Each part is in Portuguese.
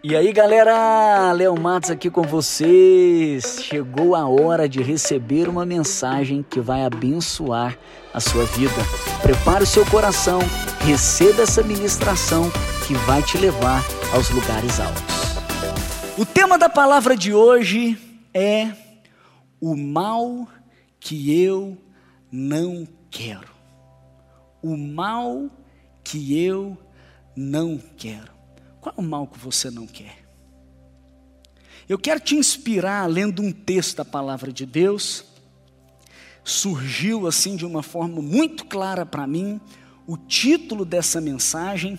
E aí galera, Léo Matos aqui com vocês. Chegou a hora de receber uma mensagem que vai abençoar a sua vida. Prepare o seu coração, receba essa ministração que vai te levar aos lugares altos. O tema da palavra de hoje é o mal que eu não quero. O mal que eu não quero. Qual é o mal que você não quer? Eu quero te inspirar lendo um texto da palavra de Deus. Surgiu assim de uma forma muito clara para mim o título dessa mensagem.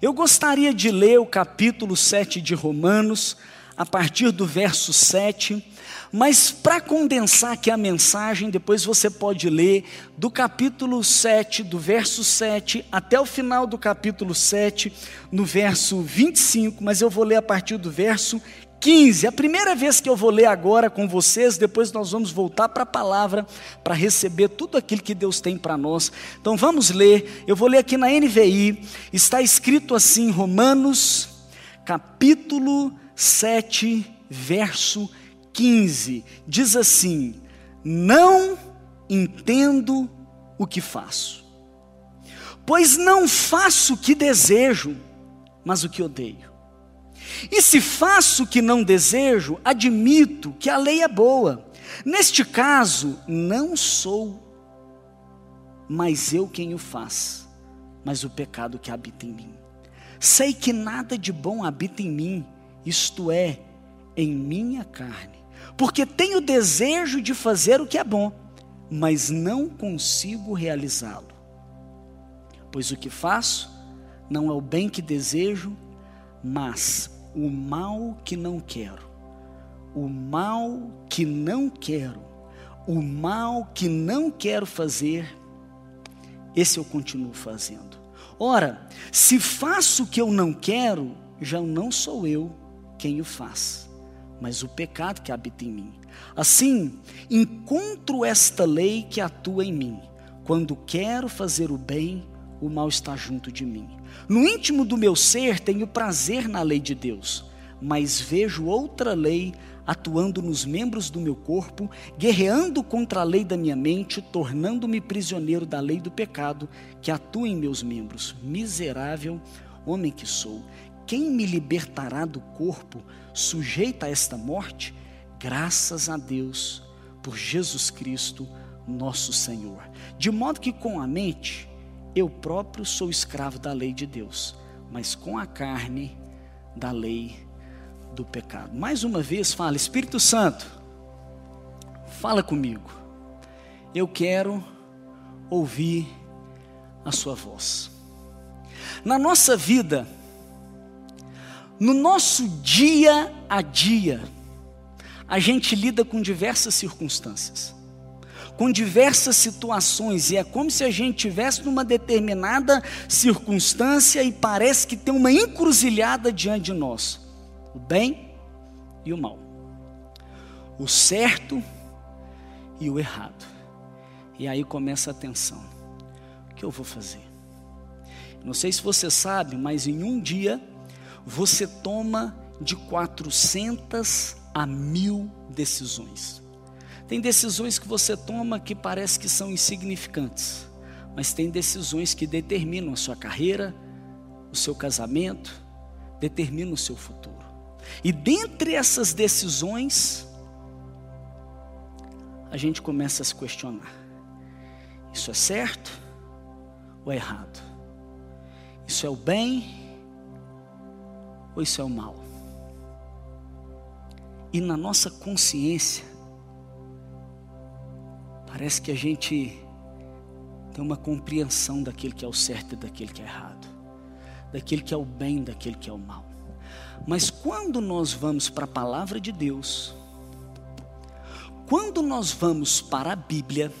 Eu gostaria de ler o capítulo 7 de Romanos, a partir do verso 7 mas para condensar aqui a mensagem, depois você pode ler do capítulo 7, do verso 7 até o final do capítulo 7, no verso 25, mas eu vou ler a partir do verso 15. A primeira vez que eu vou ler agora com vocês, depois nós vamos voltar para a palavra para receber tudo aquilo que Deus tem para nós. Então vamos ler. Eu vou ler aqui na NVI. Está escrito assim, Romanos, capítulo 7, verso 15. 15 diz assim: Não entendo o que faço, pois não faço o que desejo, mas o que odeio. E se faço o que não desejo, admito que a lei é boa. Neste caso, não sou mas eu quem o faz, mas o pecado que habita em mim. Sei que nada de bom habita em mim, isto é, em minha carne porque tenho desejo de fazer o que é bom, mas não consigo realizá-lo. Pois o que faço não é o bem que desejo, mas o mal que não quero. O mal que não quero, o mal que não quero fazer, esse eu continuo fazendo. Ora, se faço o que eu não quero, já não sou eu quem o faz mas o pecado que habita em mim. Assim, encontro esta lei que atua em mim. Quando quero fazer o bem, o mal está junto de mim. No íntimo do meu ser tenho prazer na lei de Deus, mas vejo outra lei atuando nos membros do meu corpo, guerreando contra a lei da minha mente, tornando-me prisioneiro da lei do pecado que atua em meus membros. Miserável homem que sou, quem me libertará do corpo sujeita a esta morte? Graças a Deus por Jesus Cristo, nosso Senhor. De modo que com a mente, eu próprio sou escravo da lei de Deus, mas com a carne, da lei do pecado. Mais uma vez, fala, Espírito Santo, fala comigo. Eu quero ouvir a Sua voz. Na nossa vida, no nosso dia a dia, a gente lida com diversas circunstâncias, com diversas situações, e é como se a gente estivesse numa determinada circunstância e parece que tem uma encruzilhada diante de nós: o bem e o mal, o certo e o errado. E aí começa a tensão: o que eu vou fazer? Não sei se você sabe, mas em um dia você toma de 400 a mil decisões. Tem decisões que você toma que parece que são insignificantes, mas tem decisões que determinam a sua carreira, o seu casamento, determinam o seu futuro. E dentre essas decisões, a gente começa a se questionar: isso é certo ou é errado? Isso é o bem ou isso é o mal? E na nossa consciência, parece que a gente tem uma compreensão daquele que é o certo e daquele que é errado, daquele que é o bem, daquele que é o mal. Mas quando nós vamos para a palavra de Deus, quando nós vamos para a Bíblia,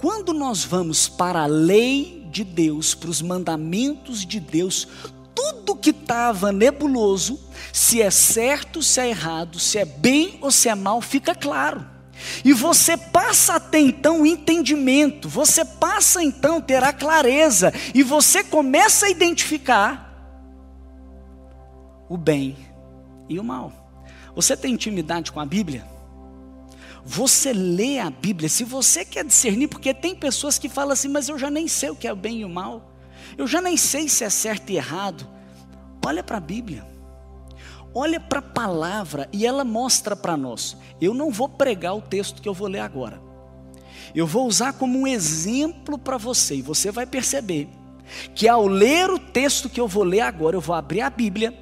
quando nós vamos para a lei de Deus, para os mandamentos de Deus, tudo que estava nebuloso, se é certo, se é errado, se é bem ou se é mal, fica claro. E você passa a ter então entendimento, você passa então a ter a clareza, e você começa a identificar o bem e o mal. Você tem intimidade com a Bíblia? Você lê a Bíblia, se você quer discernir, porque tem pessoas que falam assim, mas eu já nem sei o que é o bem e o mal, eu já nem sei se é certo e errado. Olha para a Bíblia, olha para a palavra e ela mostra para nós. Eu não vou pregar o texto que eu vou ler agora, eu vou usar como um exemplo para você, e você vai perceber que ao ler o texto que eu vou ler agora, eu vou abrir a Bíblia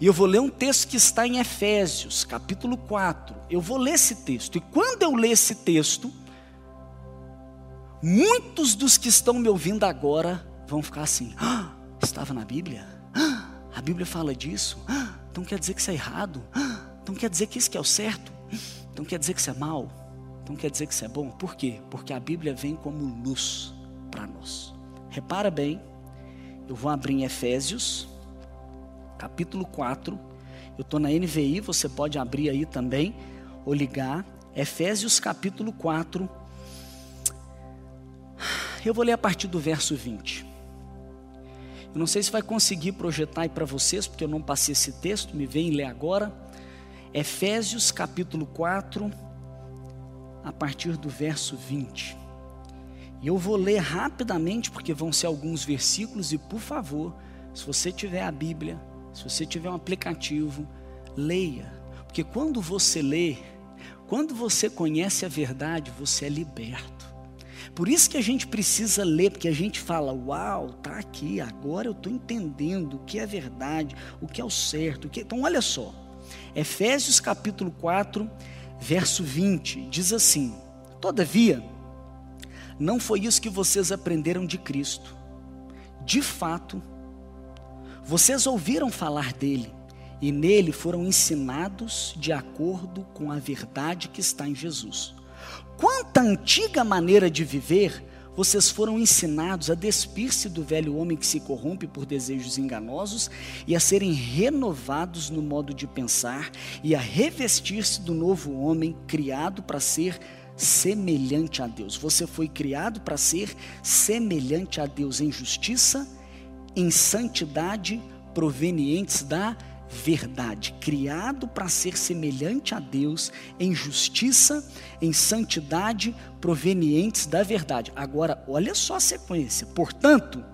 e eu vou ler um texto que está em Efésios, capítulo 4. Eu vou ler esse texto. E quando eu ler esse texto, muitos dos que estão me ouvindo agora vão ficar assim: ah, estava na Bíblia? Ah, a Bíblia fala disso? Ah, então quer dizer que isso é errado? Ah, então quer dizer que isso que é o certo? Então quer dizer que isso é mal? Então quer dizer que isso é bom? Por quê? Porque a Bíblia vem como luz para nós. Repara bem, eu vou abrir em Efésios capítulo 4. Eu estou na NVI, você pode abrir aí também, ou ligar. Efésios capítulo 4. Eu vou ler a partir do verso 20. Eu não sei se vai conseguir projetar aí para vocês, porque eu não passei esse texto, me vem ler agora. Efésios capítulo 4, a partir do verso 20. E eu vou ler rapidamente, porque vão ser alguns versículos, e por favor, se você tiver a Bíblia, se você tiver um aplicativo, leia. Porque quando você lê, quando você conhece a verdade, você é liberto. Por isso que a gente precisa ler, porque a gente fala: Uau, tá aqui, agora eu estou entendendo o que é verdade, o que é o certo. O que... Então, olha só, Efésios capítulo 4, verso 20, diz assim: Todavia, não foi isso que vocês aprenderam de Cristo. De fato, vocês ouviram falar dele e nele foram ensinados de acordo com a verdade que está em Jesus. Quanta antiga maneira de viver vocês foram ensinados a despir-se do velho homem que se corrompe por desejos enganosos e a serem renovados no modo de pensar e a revestir-se do novo homem criado para ser semelhante a Deus. Você foi criado para ser semelhante a Deus em justiça em santidade provenientes da verdade, criado para ser semelhante a Deus em justiça, em santidade provenientes da verdade. Agora, olha só a sequência. Portanto,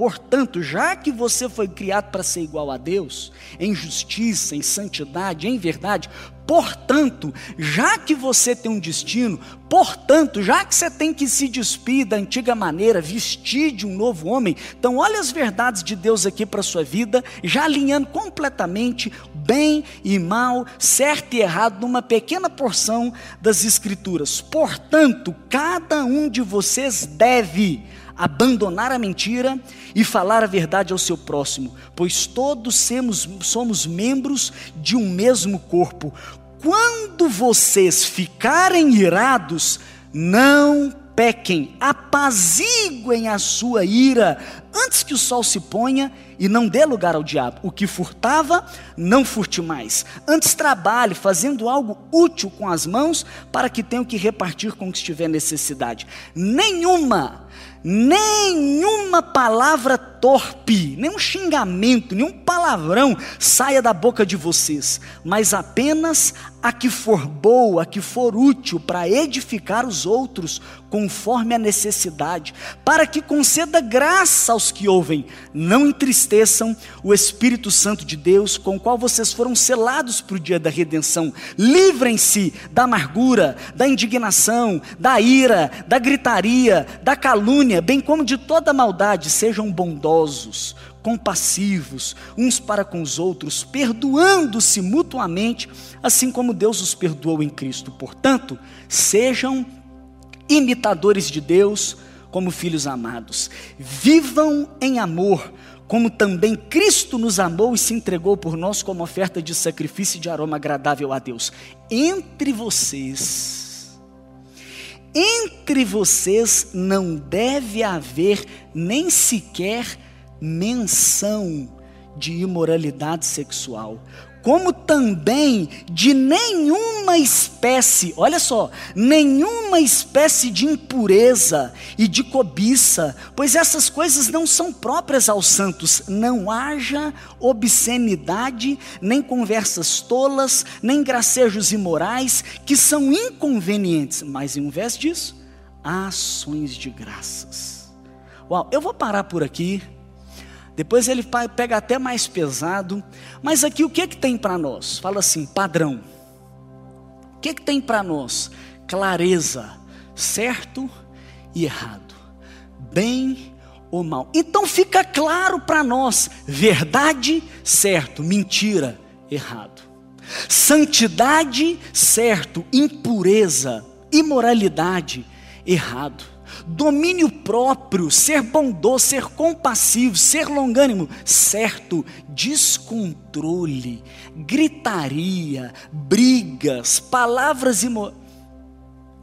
Portanto, já que você foi criado para ser igual a Deus, em justiça, em santidade, em verdade, Portanto, já que você tem um destino, portanto, já que você tem que se despir da antiga maneira, vestir de um novo homem, então olha as verdades de Deus aqui para a sua vida, já alinhando completamente bem e mal, certo e errado, numa pequena porção das Escrituras. Portanto, cada um de vocês deve abandonar a mentira e falar a verdade ao seu próximo, pois todos somos, somos membros de um mesmo corpo. Quando vocês ficarem irados, não pequem, apaziguem a sua ira antes que o sol se ponha e não dê lugar ao diabo. O que furtava, não furte mais. Antes trabalhe fazendo algo útil com as mãos para que tenham que repartir com o que estiver necessidade. Nenhuma nenhuma palavra torpe, nenhum xingamento, nenhum palavrão saia da boca de vocês, mas apenas a que for boa, a que for útil para edificar os outros, conforme a necessidade, para que conceda graça aos que ouvem. Não entristeçam o Espírito Santo de Deus, com o qual vocês foram selados para o dia da redenção. Livrem-se da amargura, da indignação, da ira, da gritaria, da calúnia, bem como de toda maldade. Sejam bondosos compassivos uns para com os outros, perdoando-se mutuamente, assim como Deus os perdoou em Cristo. Portanto, sejam imitadores de Deus como filhos amados. Vivam em amor, como também Cristo nos amou e se entregou por nós como oferta de sacrifício e de aroma agradável a Deus. Entre vocês, entre vocês não deve haver nem sequer menção de imoralidade sexual, como também de nenhuma espécie, olha só, nenhuma espécie de impureza e de cobiça, pois essas coisas não são próprias aos santos. Não haja obscenidade, nem conversas tolas, nem gracejos imorais, que são inconvenientes, mas em vez disso, ações de graças. Uau, eu vou parar por aqui. Depois ele pega até mais pesado. Mas aqui o que, que tem para nós? Fala assim: padrão. O que, que tem para nós? Clareza, certo e errado, bem ou mal. Então fica claro para nós: verdade, certo, mentira, errado. Santidade, certo, impureza, imoralidade, errado domínio próprio, ser bondoso, ser compassivo, ser longânimo, certo, descontrole, gritaria, brigas, palavras imo...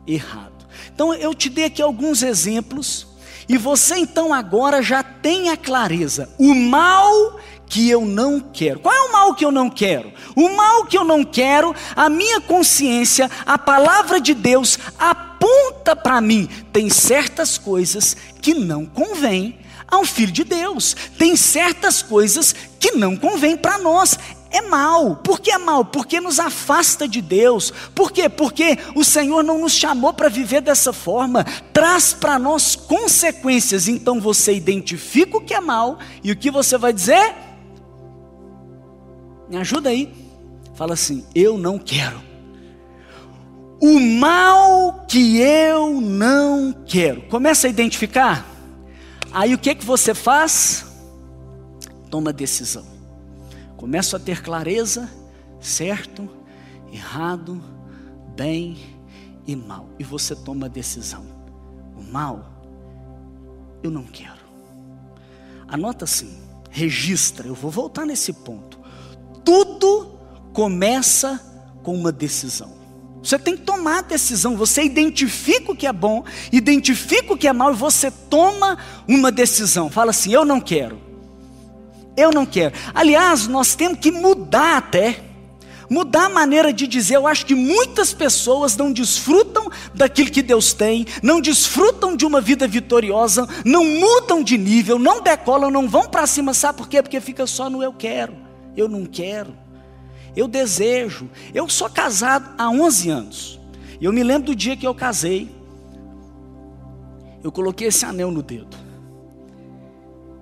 errado. Então eu te dei aqui alguns exemplos e você então agora já tem a clareza. O mal que eu não quero. Qual é o mal que eu não quero? O mal que eu não quero, a minha consciência, a palavra de Deus aponta para mim. Tem certas coisas que não convém a um filho de Deus. Tem certas coisas que não convém para nós. É mal. Por que é mal? Porque nos afasta de Deus. Por quê? Porque o Senhor não nos chamou para viver dessa forma. Traz para nós consequências. Então você identifica o que é mal e o que você vai dizer? Me ajuda aí. Fala assim: eu não quero. O mal que eu não quero. Começa a identificar. Aí o que que você faz? Toma decisão. Começa a ter clareza, certo, errado, bem e mal. E você toma a decisão. O mal eu não quero. Anota assim, registra. Eu vou voltar nesse ponto tudo começa com uma decisão. Você tem que tomar a decisão. Você identifica o que é bom, identifica o que é mal e você toma uma decisão. Fala assim: eu não quero. Eu não quero. Aliás, nós temos que mudar até. Mudar a maneira de dizer. Eu acho que muitas pessoas não desfrutam daquilo que Deus tem, não desfrutam de uma vida vitoriosa, não mudam de nível, não decolam, não vão para cima. Sabe por quê? Porque fica só no eu quero eu não quero, eu desejo. Eu sou casado há 11 anos. E eu me lembro do dia que eu casei. Eu coloquei esse anel no dedo.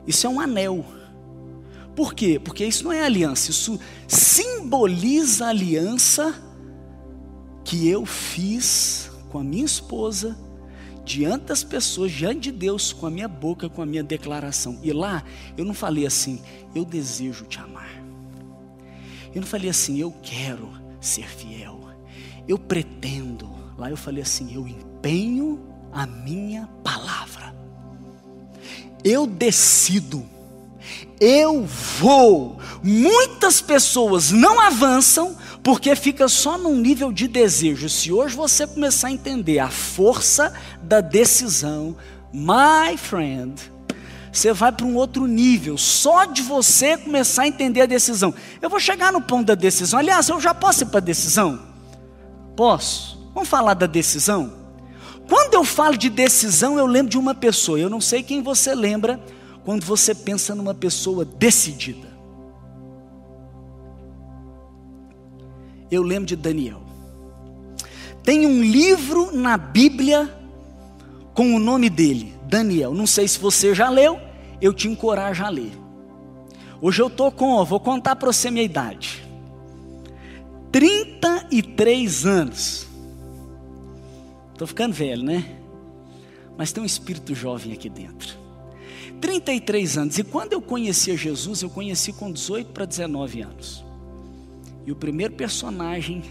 Isso é um anel. Por quê? Porque isso não é aliança, isso simboliza a aliança que eu fiz com a minha esposa diante das pessoas, diante de Deus, com a minha boca, com a minha declaração. E lá eu não falei assim, eu desejo te amar. Eu não falei assim, eu quero ser fiel. Eu pretendo. Lá eu falei assim, eu empenho a minha palavra. Eu decido. Eu vou. Muitas pessoas não avançam porque fica só num nível de desejo. Se hoje você começar a entender a força da decisão, my friend, você vai para um outro nível, só de você começar a entender a decisão. Eu vou chegar no ponto da decisão. Aliás, eu já posso ir para a decisão? Posso. Vamos falar da decisão? Quando eu falo de decisão, eu lembro de uma pessoa. Eu não sei quem você lembra quando você pensa numa pessoa decidida. Eu lembro de Daniel. Tem um livro na Bíblia com o nome dele, Daniel. Não sei se você já leu, eu te encorajo a ler. Hoje eu estou com, vou contar para você minha idade. 33 anos. Estou ficando velho, né? Mas tem um espírito jovem aqui dentro. 33 anos. E quando eu conhecia Jesus, eu conheci com 18 para 19 anos. E o primeiro personagem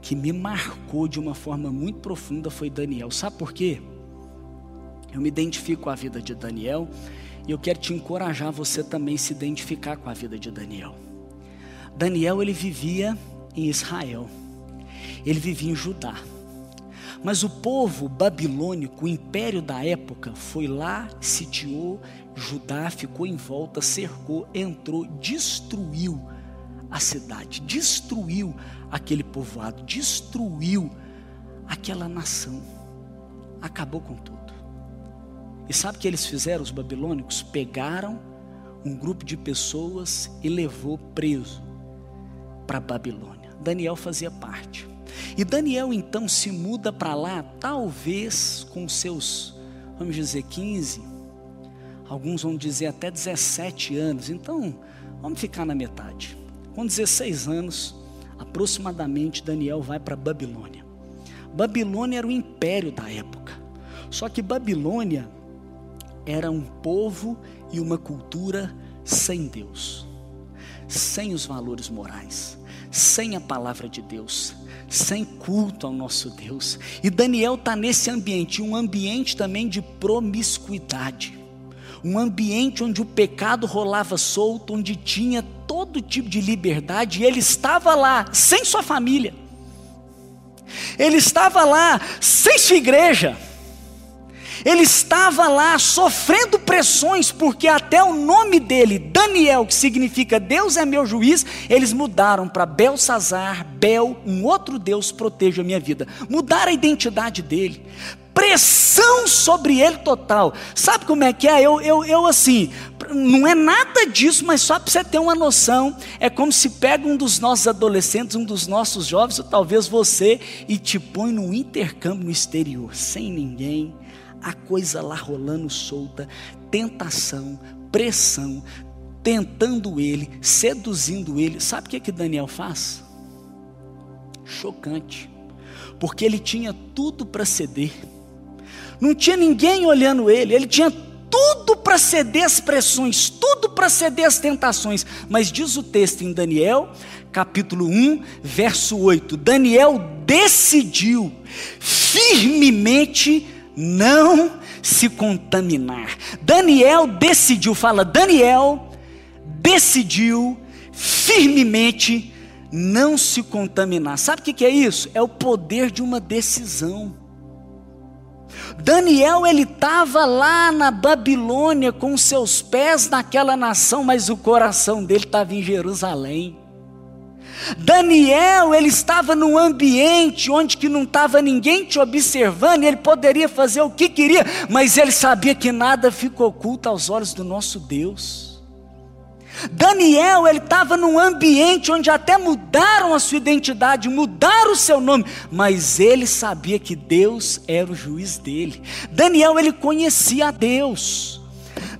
que me marcou de uma forma muito profunda foi Daniel. Sabe por quê? Eu me identifico com a vida de Daniel e eu quero te encorajar você também se identificar com a vida de Daniel. Daniel ele vivia em Israel. Ele vivia em Judá. Mas o povo babilônico, o império da época, foi lá, sitiou Judá, ficou em volta, cercou, entrou, destruiu a cidade, destruiu aquele povoado, destruiu aquela nação, acabou com tudo. E sabe o que eles fizeram, os babilônicos? Pegaram um grupo de pessoas e levou preso para Babilônia. Daniel fazia parte. E Daniel então se muda para lá, talvez com seus, vamos dizer, 15, alguns vão dizer até 17 anos. Então, vamos ficar na metade. Com 16 anos, aproximadamente, Daniel vai para Babilônia. Babilônia era o império da época. Só que Babilônia era um povo e uma cultura sem Deus, sem os valores morais, sem a palavra de Deus, sem culto ao nosso Deus. E Daniel está nesse ambiente, um ambiente também de promiscuidade, um ambiente onde o pecado rolava solto, onde tinha todo tipo de liberdade, e ele estava lá, sem sua família, ele estava lá, sem sua igreja ele estava lá sofrendo pressões, porque até o nome dele, Daniel, que significa Deus é meu juiz, eles mudaram para Belsazar, Bel, um outro Deus proteja a minha vida. Mudaram a identidade dele. Pressão sobre ele total. Sabe como é que é? Eu, eu, eu assim, não é nada disso, mas só para você ter uma noção, é como se pega um dos nossos adolescentes, um dos nossos jovens, ou talvez você, e te põe num intercâmbio no exterior, sem ninguém, a coisa lá rolando solta, tentação, pressão, tentando ele, seduzindo ele. Sabe o que, que Daniel faz? Chocante, porque ele tinha tudo para ceder, não tinha ninguém olhando ele, ele tinha tudo para ceder às pressões, tudo para ceder às tentações, mas diz o texto em Daniel, capítulo 1, verso 8: Daniel decidiu firmemente não se contaminar. Daniel decidiu, fala, Daniel decidiu firmemente não se contaminar. Sabe o que é isso? É o poder de uma decisão. Daniel ele estava lá na Babilônia com seus pés naquela nação, mas o coração dele estava em Jerusalém. Daniel, ele estava num ambiente onde que não estava ninguém te observando, ele poderia fazer o que queria, mas ele sabia que nada fica oculto aos olhos do nosso Deus. Daniel, ele estava num ambiente onde até mudaram a sua identidade, mudaram o seu nome, mas ele sabia que Deus era o juiz dele. Daniel, ele conhecia a Deus.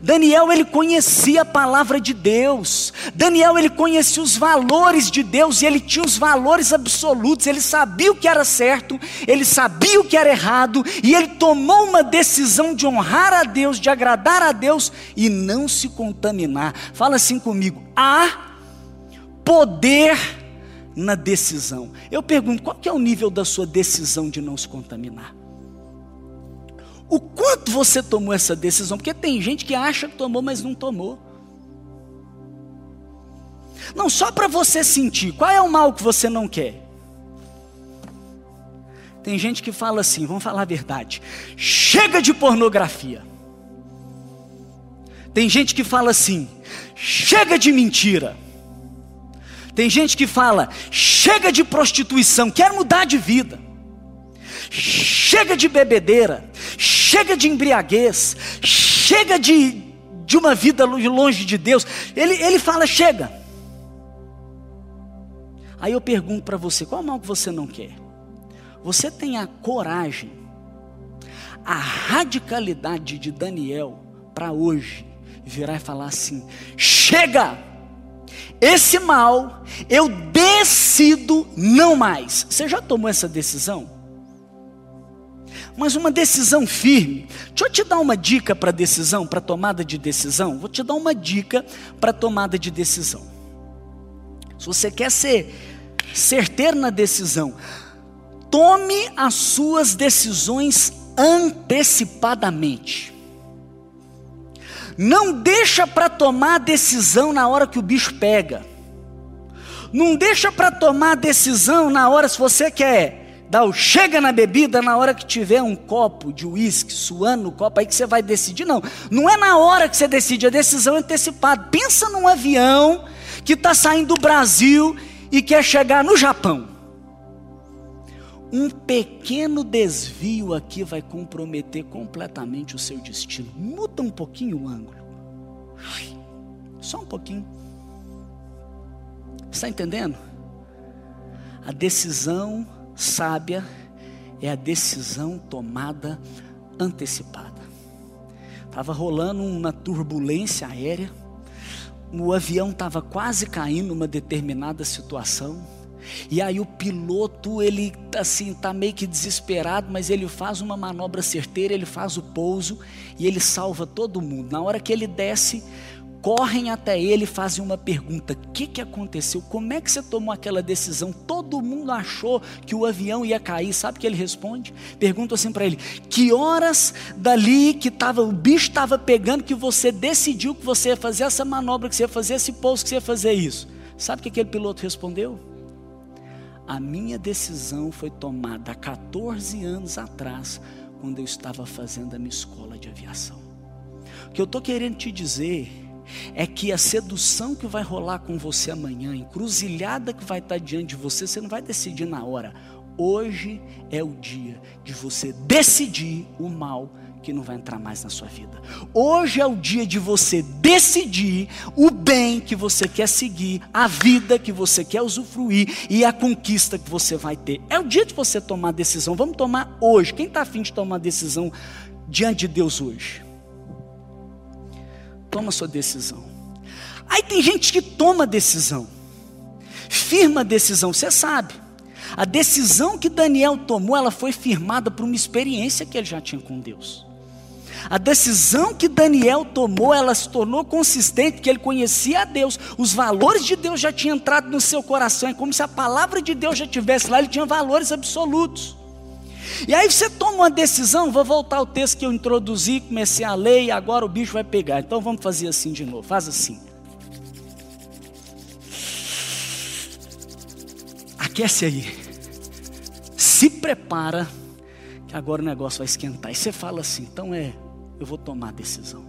Daniel ele conhecia a palavra de Deus. Daniel ele conhecia os valores de Deus e ele tinha os valores absolutos. Ele sabia o que era certo, ele sabia o que era errado e ele tomou uma decisão de honrar a Deus, de agradar a Deus e não se contaminar. Fala assim comigo: há poder na decisão. Eu pergunto, qual que é o nível da sua decisão de não se contaminar? O quanto você tomou essa decisão, porque tem gente que acha que tomou, mas não tomou. Não, só para você sentir, qual é o mal que você não quer? Tem gente que fala assim, vamos falar a verdade, chega de pornografia. Tem gente que fala assim, chega de mentira. Tem gente que fala, chega de prostituição, quer mudar de vida. Chega de bebedeira, chega de embriaguez, chega de, de uma vida longe de Deus. Ele, ele fala: chega. Aí eu pergunto para você: qual mal que você não quer? Você tem a coragem, a radicalidade de Daniel para hoje virar e falar assim: chega! Esse mal eu decido não mais. Você já tomou essa decisão? Mas uma decisão firme. Deixa eu te dar uma dica para decisão, para tomada de decisão. Vou te dar uma dica para tomada de decisão. Se você quer ser certeiro na decisão, tome as suas decisões antecipadamente. Não deixa para tomar a decisão na hora que o bicho pega. Não deixa para tomar a decisão na hora se você quer chega na bebida na hora que tiver um copo de uísque suando no copo, aí que você vai decidir. Não, não é na hora que você decide, a decisão é antecipada. Pensa num avião que está saindo do Brasil e quer chegar no Japão. Um pequeno desvio aqui vai comprometer completamente o seu destino. Muda um pouquinho o ângulo. Só um pouquinho. Está entendendo? A decisão sábia é a decisão tomada antecipada. Estava rolando uma turbulência aérea, o avião estava quase caindo numa determinada situação. E aí o piloto, ele assim, tá meio que desesperado, mas ele faz uma manobra certeira, ele faz o pouso e ele salva todo mundo. Na hora que ele desce, correm até ele e fazem uma pergunta: o que, que aconteceu? Como é que você tomou aquela decisão? Todo mundo achou que o avião ia cair. Sabe o que ele responde? Pergunta assim para ele: que horas dali que tava, o bicho estava pegando que você decidiu que você ia fazer essa manobra, que você ia fazer esse pouso, que você ia fazer isso? Sabe o que aquele piloto respondeu? A minha decisão foi tomada há 14 anos atrás, quando eu estava fazendo a minha escola de aviação. O que eu estou querendo te dizer é que a sedução que vai rolar com você amanhã, a encruzilhada que vai estar diante de você, você não vai decidir na hora. Hoje é o dia de você decidir o mal que não vai entrar mais na sua vida. Hoje é o dia de você decidir o bem que você quer seguir, a vida que você quer usufruir e a conquista que você vai ter. É o dia de você tomar decisão. Vamos tomar hoje. Quem está afim de tomar decisão diante de Deus hoje? Toma sua decisão. Aí tem gente que toma decisão, firma decisão, você sabe. A decisão que Daniel tomou, ela foi firmada por uma experiência que ele já tinha com Deus. A decisão que Daniel tomou, ela se tornou consistente, porque ele conhecia a Deus, os valores de Deus já tinham entrado no seu coração, é como se a palavra de Deus já tivesse lá, ele tinha valores absolutos. E aí você toma uma decisão, vou voltar ao texto que eu introduzi, comecei a ler e agora o bicho vai pegar. Então vamos fazer assim de novo. Faz assim. Aquece aí. Se prepara que agora o negócio vai esquentar. E você fala assim, então é, eu vou tomar a decisão.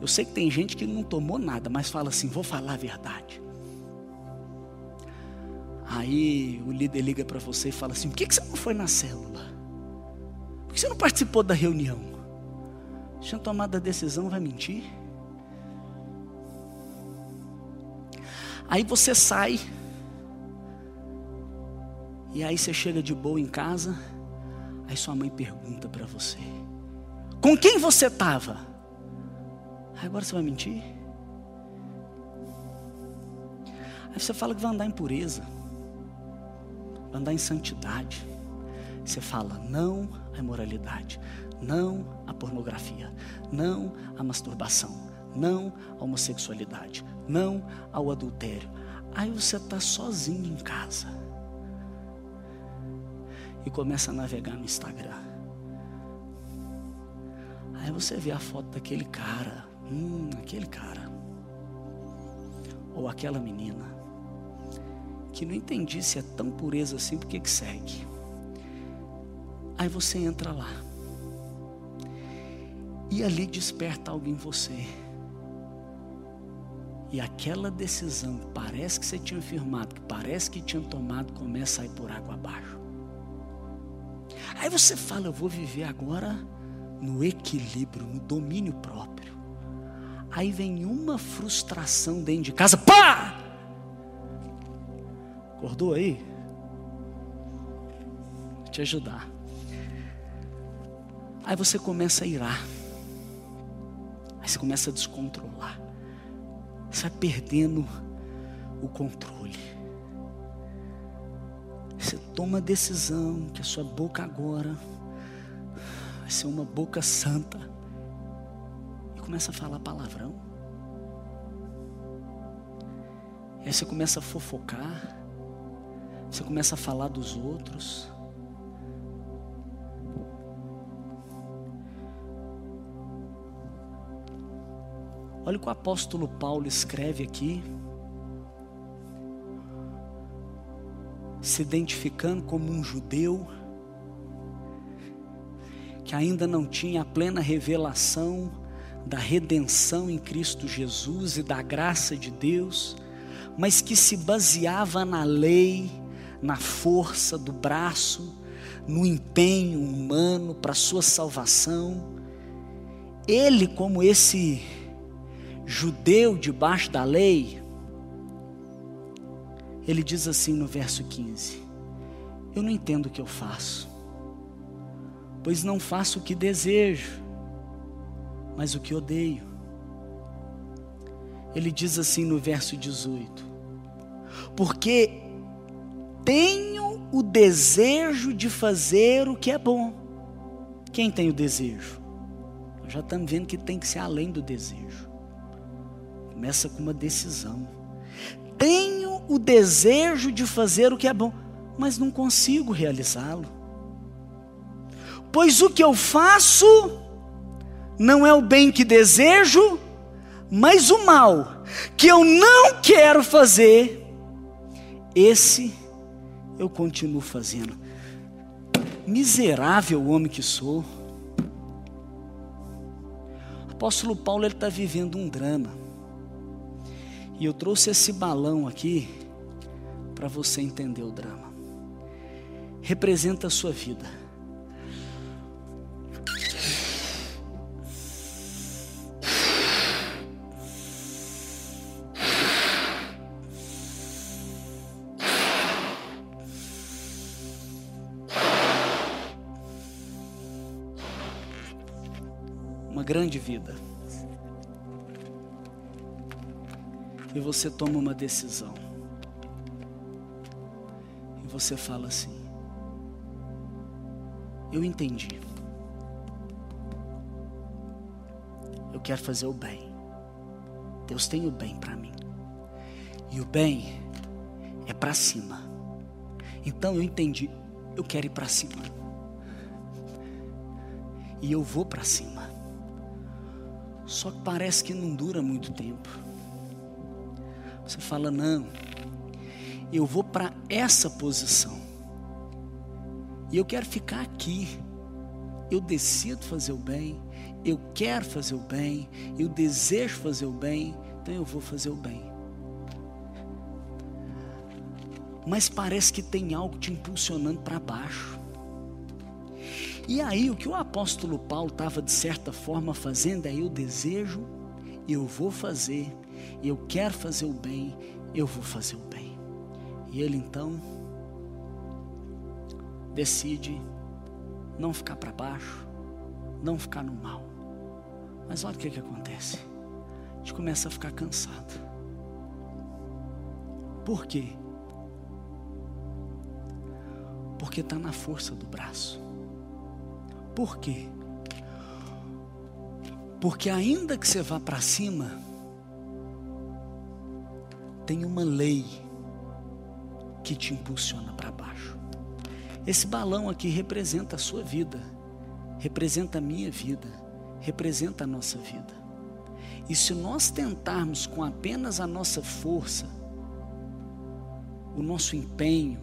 Eu sei que tem gente que não tomou nada, mas fala assim, vou falar a verdade. Aí o líder liga para você e fala assim: por que, você não foi na célula? Por que você não participou da reunião? Tinha tomado a decisão, vai mentir? Aí você sai, e aí você chega de boa em casa, aí sua mãe pergunta para você: com quem você estava? Agora você vai mentir? Aí você fala que vai andar em pureza andar em santidade. Você fala não à imoralidade, não à pornografia, não à masturbação, não à homossexualidade, não ao adultério. Aí você está sozinho em casa e começa a navegar no Instagram. Aí você vê a foto daquele cara, hum, aquele cara, ou aquela menina que não entendi se é tão pureza assim, por que segue? Aí você entra lá. E ali desperta algo em você. E aquela decisão, parece que você tinha firmado, que parece que tinha tomado, começa a ir por água abaixo. Aí você fala, eu vou viver agora no equilíbrio, no domínio próprio. Aí vem uma frustração dentro de casa, pá! Acordou aí? Vou te ajudar. Aí você começa a irar. Aí você começa a descontrolar. Você vai perdendo o controle. Você toma a decisão que a sua boca agora vai ser uma boca santa. E começa a falar palavrão. Aí você começa a fofocar. Você começa a falar dos outros. Olha o que o apóstolo Paulo escreve aqui. se identificando como um judeu que ainda não tinha a plena revelação da redenção em Cristo Jesus e da graça de Deus, mas que se baseava na lei, na força do braço, no empenho humano para sua salvação. Ele, como esse judeu debaixo da lei, ele diz assim no verso 15: Eu não entendo o que eu faço, pois não faço o que desejo, mas o que odeio. Ele diz assim no verso 18: Porque tenho o desejo de fazer o que é bom. Quem tem o desejo? Já estamos vendo que tem que ser além do desejo. Começa com uma decisão. Tenho o desejo de fazer o que é bom, mas não consigo realizá-lo. Pois o que eu faço não é o bem que desejo, mas o mal que eu não quero fazer, esse eu continuo fazendo. Miserável homem que sou. Apóstolo Paulo está vivendo um drama. E eu trouxe esse balão aqui para você entender o drama. Representa a sua vida. Vida. e você toma uma decisão. E você fala assim: Eu entendi. Eu quero fazer o bem. Deus tem o bem para mim. E o bem é para cima. Então eu entendi. Eu quero ir para cima. E eu vou para cima. Só que parece que não dura muito tempo. Você fala: não, eu vou para essa posição. E eu quero ficar aqui. Eu decido fazer o bem, eu quero fazer o bem, eu desejo fazer o bem, então eu vou fazer o bem. Mas parece que tem algo te impulsionando para baixo. E aí, o que o apóstolo Paulo estava, de certa forma, fazendo é: eu desejo, eu vou fazer, eu quero fazer o bem, eu vou fazer o bem. E ele então decide não ficar para baixo, não ficar no mal. Mas olha o que, que acontece. A gente começa a ficar cansado. Por quê? Porque está na força do braço. Por quê? Porque ainda que você vá para cima, tem uma lei que te impulsiona para baixo. Esse balão aqui representa a sua vida, representa a minha vida, representa a nossa vida. E se nós tentarmos com apenas a nossa força, o nosso empenho,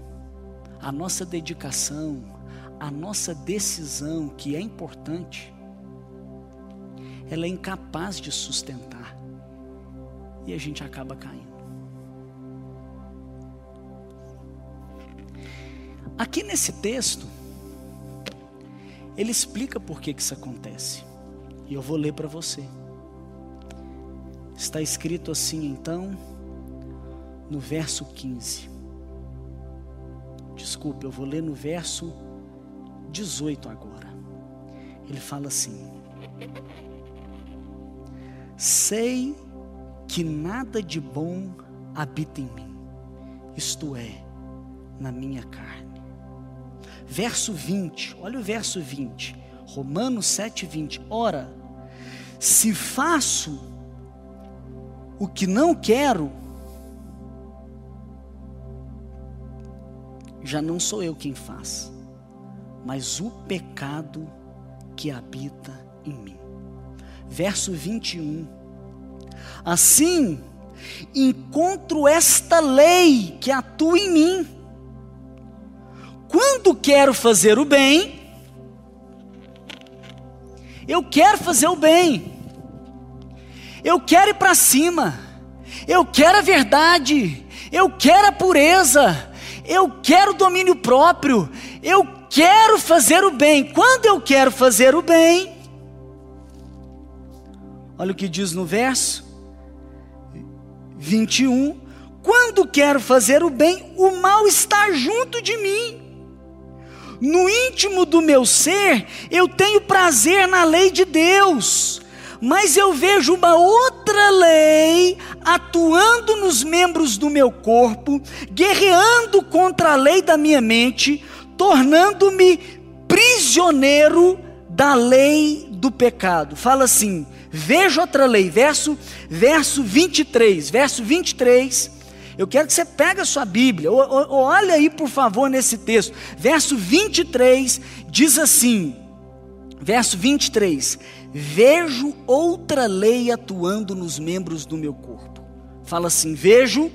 a nossa dedicação, a nossa decisão, que é importante, ela é incapaz de sustentar. E a gente acaba caindo. Aqui nesse texto, ele explica por que, que isso acontece. E eu vou ler para você. Está escrito assim então, no verso 15. Desculpe, eu vou ler no verso 18 agora. Ele fala assim: Sei que nada de bom habita em mim, isto é, na minha carne verso 20, olha o verso 20, Romanos 7, 20. Ora, se faço o que não quero, já não sou eu quem faz, mas o pecado que habita em mim. Verso 21. Assim, encontro esta lei que atua em mim. Quando quero fazer o bem, eu quero fazer o bem, eu quero ir para cima, eu quero a verdade, eu quero a pureza, eu quero domínio próprio, eu quero fazer o bem. Quando eu quero fazer o bem, olha o que diz no verso 21. Quando quero fazer o bem, o mal está junto de mim. No íntimo do meu ser, eu tenho prazer na lei de Deus, mas eu vejo uma outra lei atuando nos membros do meu corpo, guerreando contra a lei da minha mente, tornando-me prisioneiro da lei do pecado. Fala assim: vejo outra lei, verso, verso 23, verso 23. Eu quero que você pegue a sua Bíblia, olha aí por favor nesse texto, verso 23 diz assim: verso 23: Vejo outra lei atuando nos membros do meu corpo. Fala assim: vejo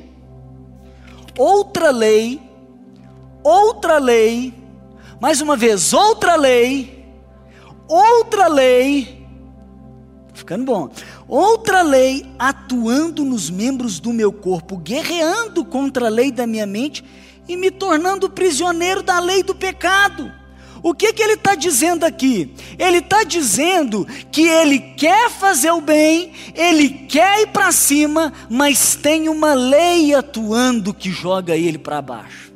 outra lei, outra lei, mais uma vez, outra lei, outra lei, ficando bom, outra lei atuando nos membros do meu corpo, guerreando contra a lei da minha mente e me tornando prisioneiro da lei do pecado. O que, que ele está dizendo aqui? Ele está dizendo que ele quer fazer o bem, ele quer ir para cima, mas tem uma lei atuando que joga ele para baixo.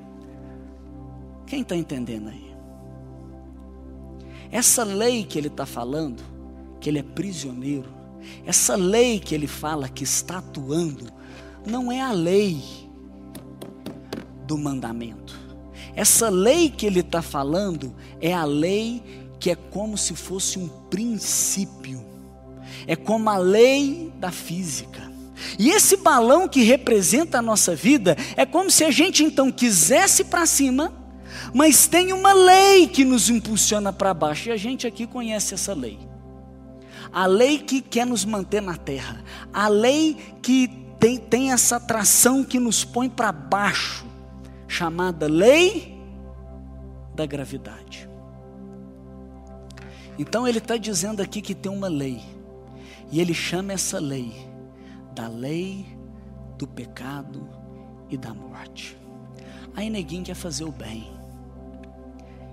Quem está entendendo aí? Essa lei que ele está falando, que ele é prisioneiro, essa lei que ele fala que está atuando, não é a lei do mandamento. Essa lei que ele está falando é a lei que é como se fosse um princípio, é como a lei da física. E esse balão que representa a nossa vida é como se a gente então quisesse para cima, mas tem uma lei que nos impulsiona para baixo, e a gente aqui conhece essa lei. A lei que quer nos manter na terra, a lei que tem, tem essa atração que nos põe para baixo chamada lei da gravidade. Então ele está dizendo aqui que tem uma lei, e ele chama essa lei da lei do pecado e da morte. Aí neguinho quer fazer o bem,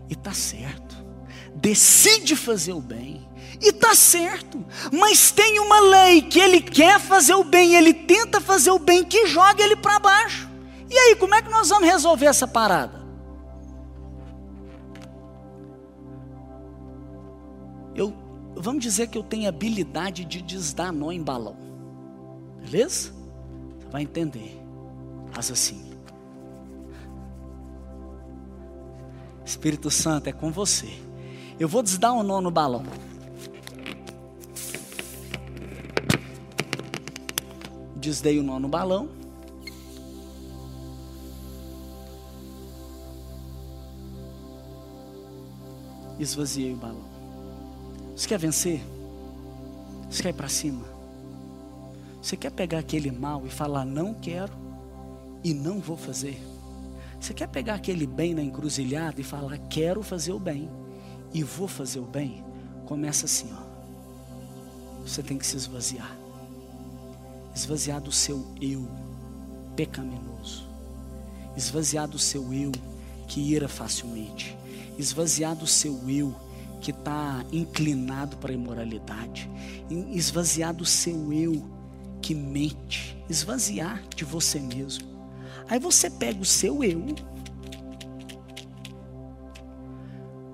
e está certo, decide fazer o bem, e está certo, mas tem uma lei que ele quer fazer o bem, ele tenta fazer o bem, que joga ele para baixo. E aí, como é que nós vamos resolver essa parada? Eu, vamos dizer que eu tenho habilidade de desdar nó em balão. Beleza? Você vai entender. Faz assim. Espírito Santo é com você. Eu vou desdar um nó no balão. Desdei o nó no balão. esvaziei o balão. Você quer vencer? Você quer ir para cima? Você quer pegar aquele mal e falar não quero e não vou fazer? Você quer pegar aquele bem na encruzilhada e falar quero fazer o bem e vou fazer o bem? Começa assim, ó. Você tem que se esvaziar. Esvaziar do seu eu pecaminoso. Esvaziar do seu eu que ira facilmente esvaziar do seu eu que está inclinado para a imoralidade, esvaziar do seu eu que mente, esvaziar de você mesmo. Aí você pega o seu eu,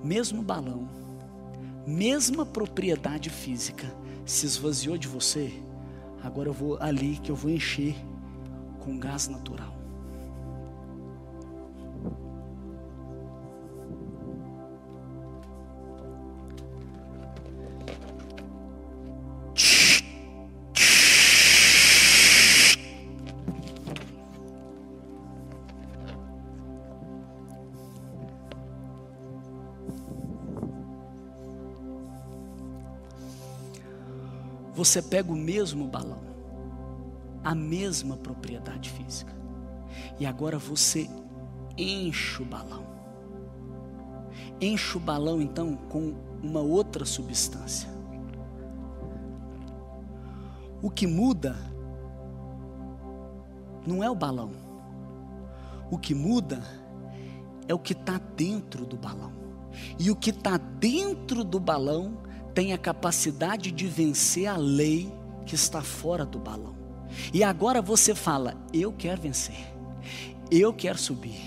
mesmo balão, mesma propriedade física, se esvaziou de você, agora eu vou ali que eu vou encher com gás natural. Você pega o mesmo balão, a mesma propriedade física, e agora você enche o balão. enche o balão então com uma outra substância. O que muda não é o balão. O que muda é o que está dentro do balão. E o que está dentro do balão tem a capacidade de vencer a lei que está fora do balão. E agora você fala: eu quero vencer, eu quero subir,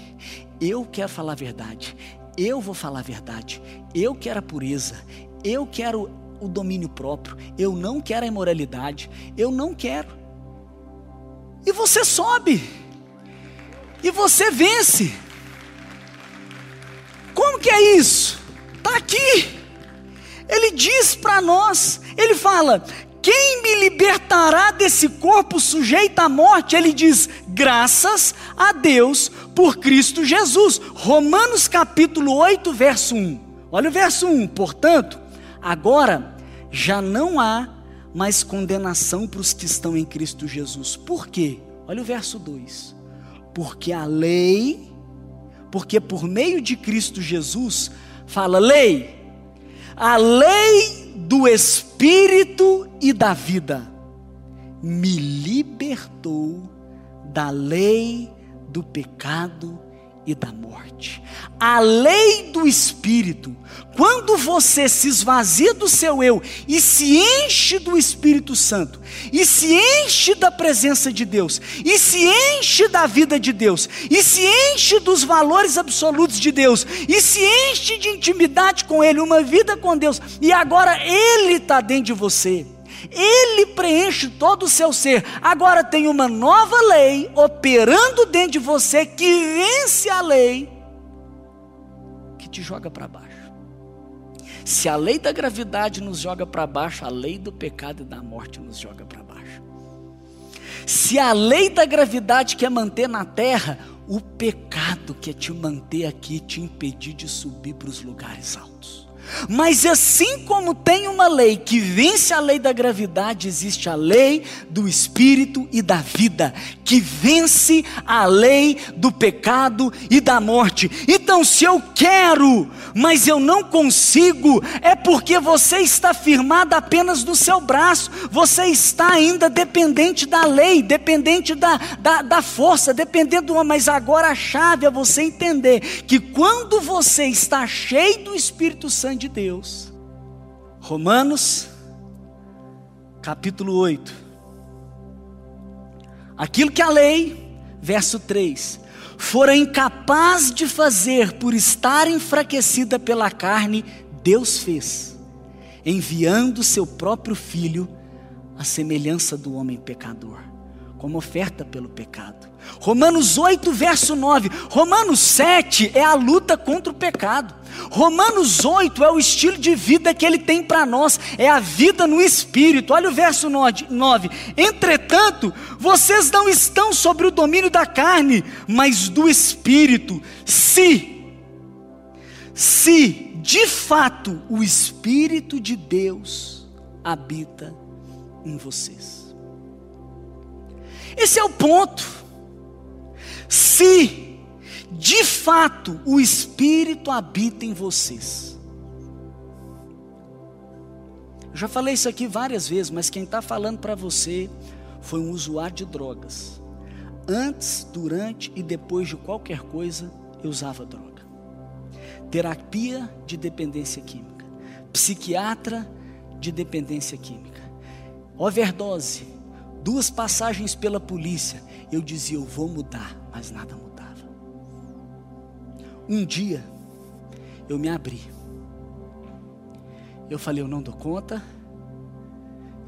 eu quero falar a verdade, eu vou falar a verdade, eu quero a pureza, eu quero o domínio próprio, eu não quero a imoralidade, eu não quero. E você sobe, e você vence. Como que é isso? Está aqui. Ele diz para nós, ele fala: quem me libertará desse corpo sujeito à morte? Ele diz: graças a Deus por Cristo Jesus. Romanos capítulo 8, verso 1. Olha o verso 1. Portanto, agora já não há mais condenação para os que estão em Cristo Jesus. Por quê? Olha o verso 2. Porque a lei, porque por meio de Cristo Jesus, fala lei, a lei do Espírito e da vida me libertou da lei do pecado e da morte. A lei do Espírito, quando você se esvazia do seu eu e se enche do Espírito Santo, e se enche da presença de Deus, e se enche da vida de Deus, e se enche dos valores absolutos de Deus, e se enche de intimidade com Ele, uma vida com Deus, e agora Ele está dentro de você. Ele preenche todo o seu ser. Agora tem uma nova lei operando dentro de você que vence a lei que te joga para baixo. Se a lei da gravidade nos joga para baixo, a lei do pecado e da morte nos joga para baixo. Se a lei da gravidade quer manter na terra, o pecado quer te manter aqui, te impedir de subir para os lugares altos. Mas assim como tem uma lei que vence a lei da gravidade, existe a lei do espírito e da vida, que vence a lei do pecado e da morte. Então, se eu quero, mas eu não consigo, é porque você está firmado apenas no seu braço, você está ainda dependente da lei, dependente da, da, da força, dependendo do homem. Mas agora a chave é você entender que quando você está cheio do Espírito Santo, de Deus. Romanos, capítulo 8. Aquilo que a lei, verso 3, fora incapaz de fazer por estar enfraquecida pela carne, Deus fez, enviando seu próprio filho à semelhança do homem pecador, como oferta pelo pecado. Romanos 8, verso 9. Romanos 7 é a luta contra o pecado. Romanos 8 é o estilo de vida que ele tem para nós, é a vida no espírito. Olha o verso 9: Entretanto, vocês não estão sobre o domínio da carne, mas do espírito. Se, se de fato o espírito de Deus habita em vocês. Esse é o ponto. Se de fato o Espírito habita em vocês. Eu já falei isso aqui várias vezes, mas quem está falando para você foi um usuário de drogas. Antes, durante e depois de qualquer coisa, eu usava droga. Terapia de dependência química, psiquiatra de dependência química, overdose, duas passagens pela polícia. Eu dizia, eu vou mudar mas nada mudava. Um dia, eu me abri. Eu falei: Eu não dou conta,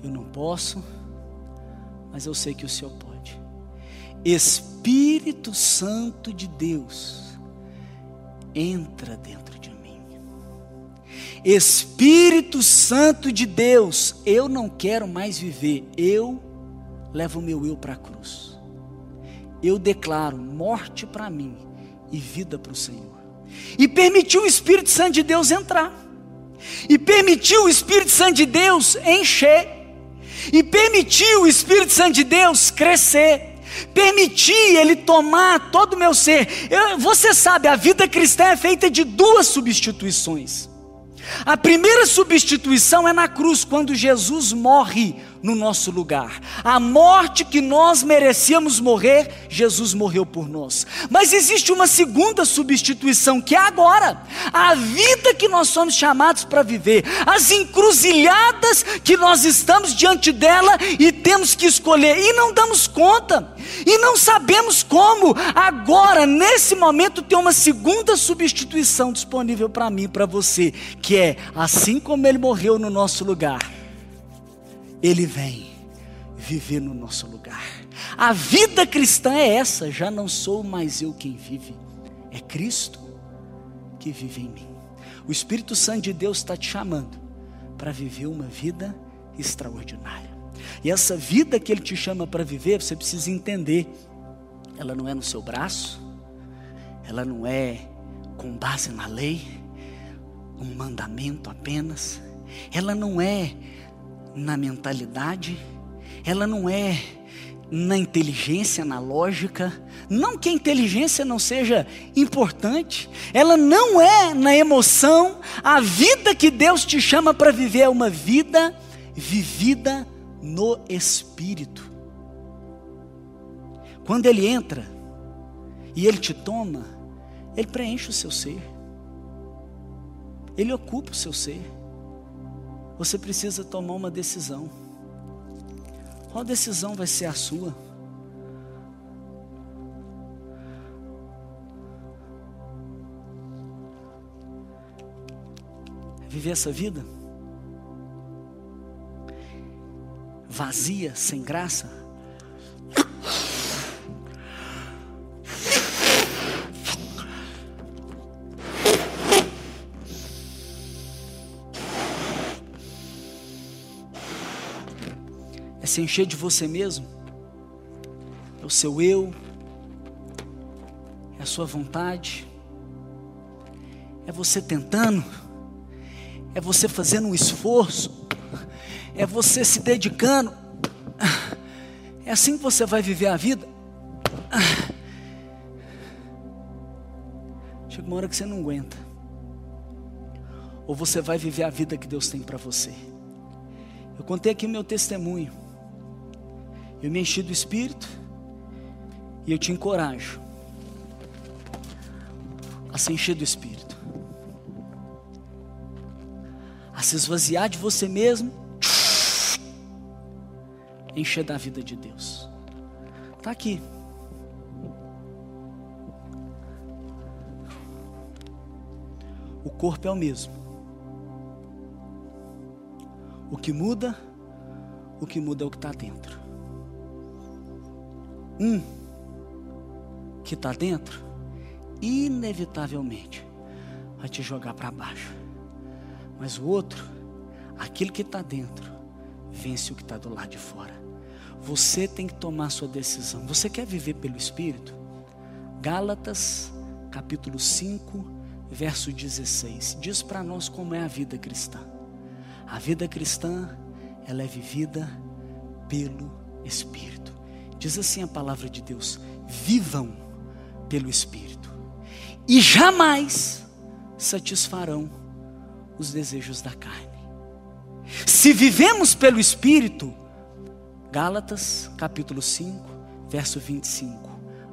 eu não posso, mas eu sei que o Senhor pode. Espírito Santo de Deus, entra dentro de mim. Espírito Santo de Deus, eu não quero mais viver, eu levo o meu eu para a cruz eu declaro morte para mim e vida para o Senhor. E permitiu o Espírito Santo de Deus entrar. E permitiu o Espírito Santo de Deus encher. E permitiu o Espírito Santo de Deus crescer. permitir Ele tomar todo o meu ser. Eu, você sabe, a vida cristã é feita de duas substituições. A primeira substituição é na cruz, quando Jesus morre no nosso lugar. A morte que nós merecíamos morrer, Jesus morreu por nós. Mas existe uma segunda substituição, que é agora. A vida que nós somos chamados para viver, as encruzilhadas que nós estamos diante dela e temos que escolher, e não damos conta, e não sabemos como. Agora, nesse momento, tem uma segunda substituição disponível para mim para você, que é assim como ele morreu no nosso lugar ele vem viver no nosso lugar. A vida cristã é essa, já não sou mais eu quem vive, é Cristo que vive em mim. O Espírito Santo de Deus está te chamando para viver uma vida extraordinária. E essa vida que Ele te chama para viver, você precisa entender, ela não é no seu braço, ela não é com base na lei, um mandamento apenas, ela não é na mentalidade, ela não é na inteligência, na lógica. Não que a inteligência não seja importante, ela não é na emoção. A vida que Deus te chama para viver é uma vida vivida no Espírito. Quando Ele entra e Ele te toma, Ele preenche o seu ser, Ele ocupa o seu ser você precisa tomar uma decisão. Qual decisão vai ser a sua? Viver essa vida vazia, sem graça? Se encher de você mesmo, é o seu eu, é a sua vontade, é você tentando, é você fazendo um esforço, é você se dedicando. É assim que você vai viver a vida. Chega uma hora que você não aguenta. Ou você vai viver a vida que Deus tem para você. Eu contei aqui o meu testemunho. Eu me enchi do Espírito e eu te encorajo a se encher do Espírito, a se esvaziar de você mesmo, encher da vida de Deus. Está aqui. O corpo é o mesmo. O que muda, o que muda é o que está dentro. Um que está dentro, inevitavelmente vai te jogar para baixo. Mas o outro, aquele que está dentro, vence o que está do lado de fora. Você tem que tomar sua decisão. Você quer viver pelo Espírito? Gálatas, capítulo 5, verso 16. Diz para nós como é a vida cristã. A vida cristã, ela é vivida pelo Espírito. Diz assim a palavra de Deus: vivam pelo Espírito, e jamais satisfarão os desejos da carne. Se vivemos pelo Espírito, Gálatas capítulo 5, verso 25: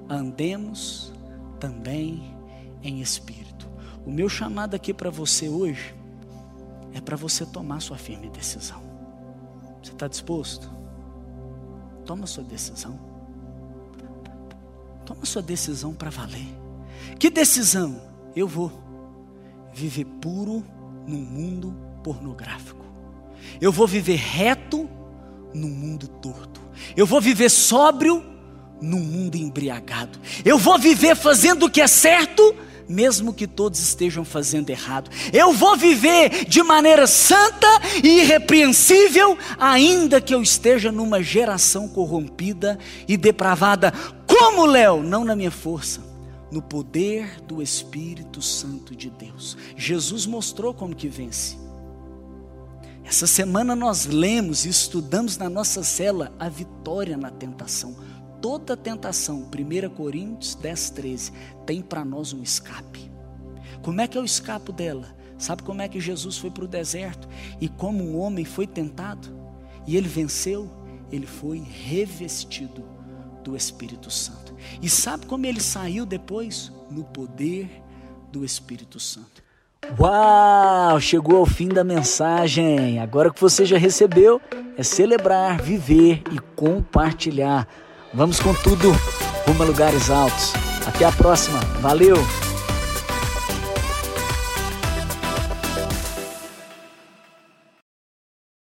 andemos também em Espírito. O meu chamado aqui para você hoje é para você tomar sua firme decisão. Você está disposto? Toma sua decisão. Toma sua decisão para valer. Que decisão? Eu vou viver puro num mundo pornográfico. Eu vou viver reto num mundo torto. Eu vou viver sóbrio num mundo embriagado. Eu vou viver fazendo o que é certo mesmo que todos estejam fazendo errado. Eu vou viver de maneira santa e irrepreensível, ainda que eu esteja numa geração corrompida e depravada. Como Léo? Não na minha força, no poder do Espírito Santo de Deus. Jesus mostrou como que vence. Essa semana nós lemos e estudamos na nossa cela a vitória na tentação. Toda tentação, 1 Coríntios 10, 13, tem para nós um escape. Como é que eu escapo dela? Sabe como é que Jesus foi para o deserto e como um homem foi tentado e ele venceu? Ele foi revestido do Espírito Santo. E sabe como ele saiu depois? No poder do Espírito Santo. Uau! Chegou ao fim da mensagem. Agora que você já recebeu, é celebrar, viver e compartilhar. Vamos com tudo rumo a lugares altos. Até a próxima. Valeu!